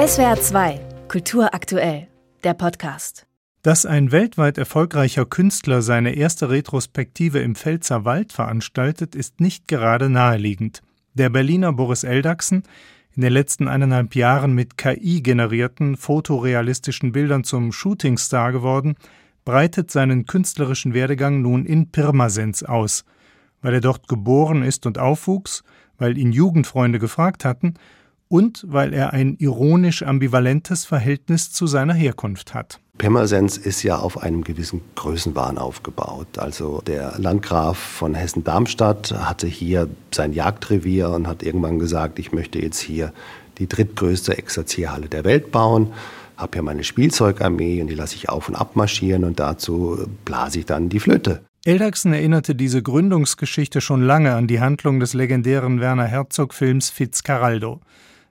SWR 2, Kultur aktuell, der Podcast. Dass ein weltweit erfolgreicher Künstler seine erste Retrospektive im Pfälzer Wald veranstaltet, ist nicht gerade naheliegend. Der Berliner Boris Eldachsen, in den letzten eineinhalb Jahren mit KI generierten fotorealistischen Bildern zum Shootingstar geworden, breitet seinen künstlerischen Werdegang nun in Pirmasens aus. Weil er dort geboren ist und aufwuchs, weil ihn Jugendfreunde gefragt hatten und weil er ein ironisch ambivalentes Verhältnis zu seiner Herkunft hat. Pirmasens ist ja auf einem gewissen Größenwahn aufgebaut. Also der Landgraf von Hessen-Darmstadt hatte hier sein Jagdrevier und hat irgendwann gesagt, ich möchte jetzt hier die drittgrößte Exerzierhalle der Welt bauen habe ja meine Spielzeugarmee und die lasse ich auf und ab marschieren und dazu blase ich dann die Flöte. Eldachsen erinnerte diese Gründungsgeschichte schon lange an die Handlung des legendären Werner Herzog-Films Fitzcarraldo.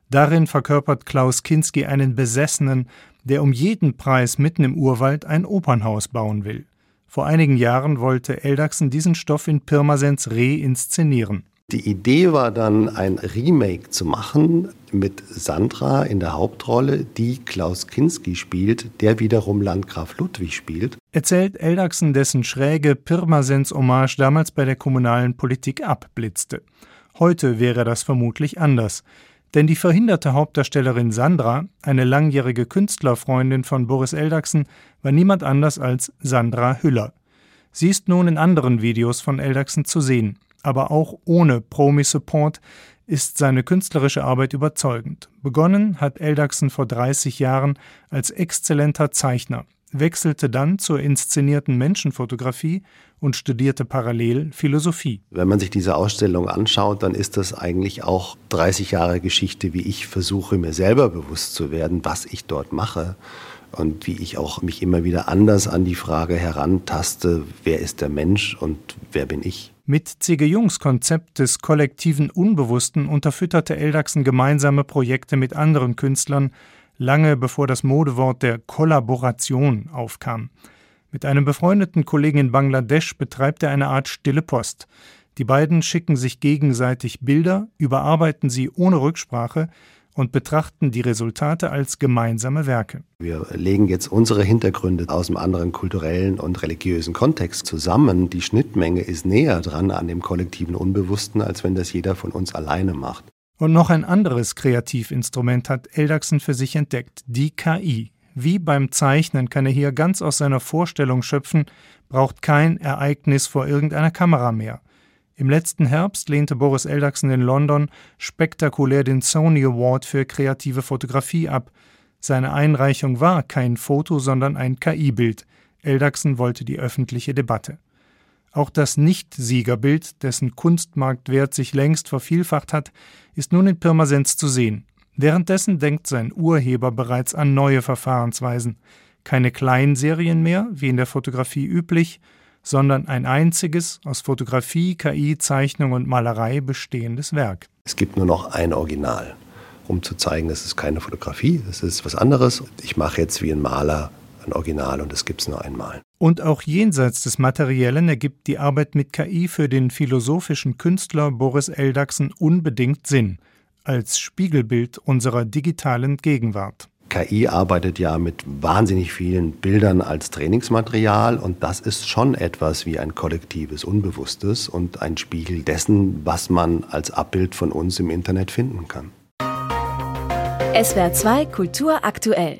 Darin verkörpert Klaus Kinski einen Besessenen, der um jeden Preis mitten im Urwald ein Opernhaus bauen will. Vor einigen Jahren wollte Eldachsen diesen Stoff in Pirmasens reinszenieren. Die Idee war dann, ein Remake zu machen mit Sandra in der Hauptrolle, die Klaus Kinski spielt, der wiederum Landgraf Ludwig spielt. Erzählt Eldachsen, dessen schräge Pirmasens Hommage damals bei der kommunalen Politik abblitzte. Heute wäre das vermutlich anders. Denn die verhinderte Hauptdarstellerin Sandra, eine langjährige Künstlerfreundin von Boris Eldachsen, war niemand anders als Sandra Hüller. Sie ist nun in anderen Videos von Eldachsen zu sehen. Aber auch ohne Promi-Support ist seine künstlerische Arbeit überzeugend. Begonnen hat Eldachsen vor 30 Jahren als exzellenter Zeichner wechselte dann zur inszenierten Menschenfotografie und studierte parallel Philosophie. Wenn man sich diese Ausstellung anschaut, dann ist das eigentlich auch 30 Jahre Geschichte, wie ich versuche, mir selber bewusst zu werden, was ich dort mache und wie ich auch mich immer wieder anders an die Frage herantaste, wer ist der Mensch und wer bin ich. Mit C.G. Jungs Konzept des kollektiven Unbewussten unterfütterte Eldachsen gemeinsame Projekte mit anderen Künstlern, lange bevor das Modewort der Kollaboration aufkam. Mit einem befreundeten Kollegen in Bangladesch betreibt er eine Art stille Post. Die beiden schicken sich gegenseitig Bilder, überarbeiten sie ohne Rücksprache und betrachten die Resultate als gemeinsame Werke. Wir legen jetzt unsere Hintergründe aus einem anderen kulturellen und religiösen Kontext zusammen. Die Schnittmenge ist näher dran an dem kollektiven Unbewussten, als wenn das jeder von uns alleine macht. Und noch ein anderes Kreativinstrument hat Eldachsen für sich entdeckt, die KI. Wie beim Zeichnen kann er hier ganz aus seiner Vorstellung schöpfen, braucht kein Ereignis vor irgendeiner Kamera mehr. Im letzten Herbst lehnte Boris Eldachsen in London spektakulär den Sony Award für kreative Fotografie ab. Seine Einreichung war kein Foto, sondern ein KI-Bild. Eldachsen wollte die öffentliche Debatte. Auch das Nicht-Siegerbild, dessen Kunstmarktwert sich längst vervielfacht hat, ist nun in Pirmasens zu sehen. Währenddessen denkt sein Urheber bereits an neue Verfahrensweisen. Keine Kleinserien mehr, wie in der Fotografie üblich, sondern ein einziges, aus Fotografie, KI, Zeichnung und Malerei bestehendes Werk. Es gibt nur noch ein Original, um zu zeigen, es ist keine Fotografie, es ist was anderes. Ich mache jetzt wie ein Maler ein Original und es gibt es nur einmal. Und auch jenseits des Materiellen ergibt die Arbeit mit KI für den philosophischen Künstler Boris Eldachsen unbedingt Sinn, als Spiegelbild unserer digitalen Gegenwart. KI arbeitet ja mit wahnsinnig vielen Bildern als Trainingsmaterial und das ist schon etwas wie ein kollektives Unbewusstes und ein Spiegel dessen, was man als Abbild von uns im Internet finden kann. SWR 2 Kultur aktuell.